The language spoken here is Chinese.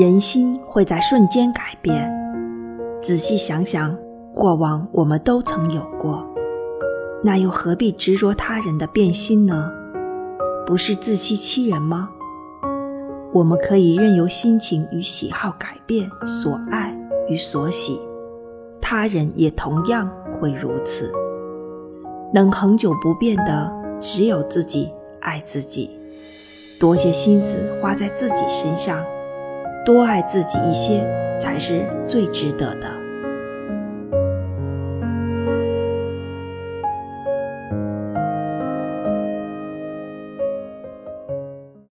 人心会在瞬间改变。仔细想想，过往我们都曾有过，那又何必执着他人的变心呢？不是自欺欺人吗？我们可以任由心情与喜好改变，所爱与所喜，他人也同样会如此。能恒久不变的，只有自己爱自己。多些心思花在自己身上，多爱自己一些，才是最值得的。